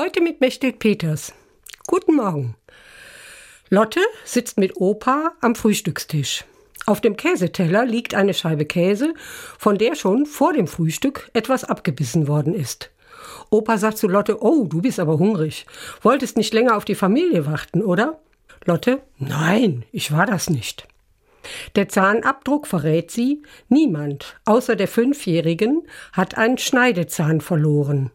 Heute mit Mechthild Peters. Guten Morgen. Lotte sitzt mit Opa am Frühstückstisch. Auf dem Käseteller liegt eine Scheibe Käse, von der schon vor dem Frühstück etwas abgebissen worden ist. Opa sagt zu Lotte, oh, du bist aber hungrig. Wolltest nicht länger auf die Familie warten, oder? Lotte, nein, ich war das nicht. Der Zahnabdruck verrät sie, niemand außer der Fünfjährigen hat einen Schneidezahn verloren.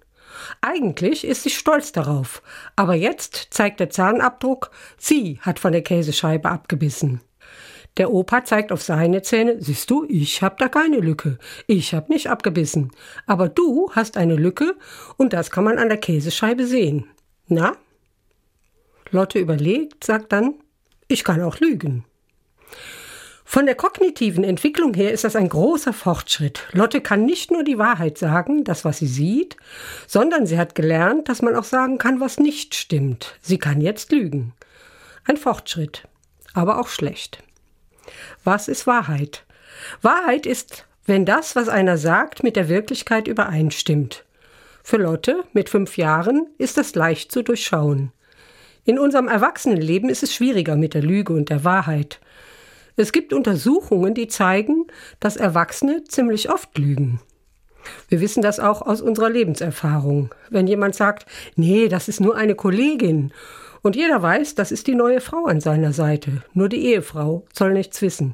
Eigentlich ist sie stolz darauf, aber jetzt zeigt der Zahnabdruck, sie hat von der Käsescheibe abgebissen. Der Opa zeigt auf seine Zähne, siehst du, ich hab da keine Lücke, ich hab nicht abgebissen, aber du hast eine Lücke und das kann man an der Käsescheibe sehen. Na? Lotte überlegt, sagt dann, ich kann auch lügen. Von der kognitiven Entwicklung her ist das ein großer Fortschritt. Lotte kann nicht nur die Wahrheit sagen, das, was sie sieht, sondern sie hat gelernt, dass man auch sagen kann, was nicht stimmt. Sie kann jetzt lügen. Ein Fortschritt, aber auch schlecht. Was ist Wahrheit? Wahrheit ist, wenn das, was einer sagt, mit der Wirklichkeit übereinstimmt. Für Lotte mit fünf Jahren ist das leicht zu durchschauen. In unserem Erwachsenenleben ist es schwieriger mit der Lüge und der Wahrheit. Es gibt Untersuchungen, die zeigen, dass Erwachsene ziemlich oft lügen. Wir wissen das auch aus unserer Lebenserfahrung. Wenn jemand sagt, nee, das ist nur eine Kollegin, und jeder weiß, das ist die neue Frau an seiner Seite, nur die Ehefrau soll nichts wissen.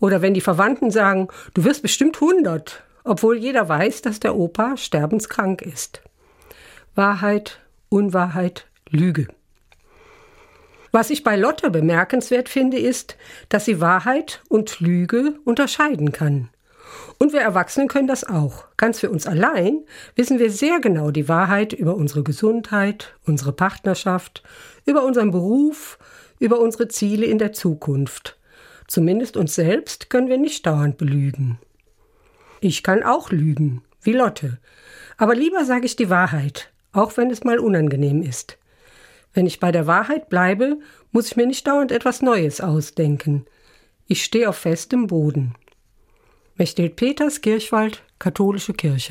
Oder wenn die Verwandten sagen, du wirst bestimmt hundert, obwohl jeder weiß, dass der Opa sterbenskrank ist. Wahrheit, Unwahrheit, Lüge. Was ich bei Lotte bemerkenswert finde, ist, dass sie Wahrheit und Lüge unterscheiden kann. Und wir Erwachsenen können das auch. Ganz für uns allein wissen wir sehr genau die Wahrheit über unsere Gesundheit, unsere Partnerschaft, über unseren Beruf, über unsere Ziele in der Zukunft. Zumindest uns selbst können wir nicht dauernd belügen. Ich kann auch lügen, wie Lotte. Aber lieber sage ich die Wahrheit, auch wenn es mal unangenehm ist. Wenn ich bei der Wahrheit bleibe, muss ich mir nicht dauernd etwas Neues ausdenken. Ich stehe auf festem Boden. Mechthild Peters, Kirchwald, Katholische Kirche.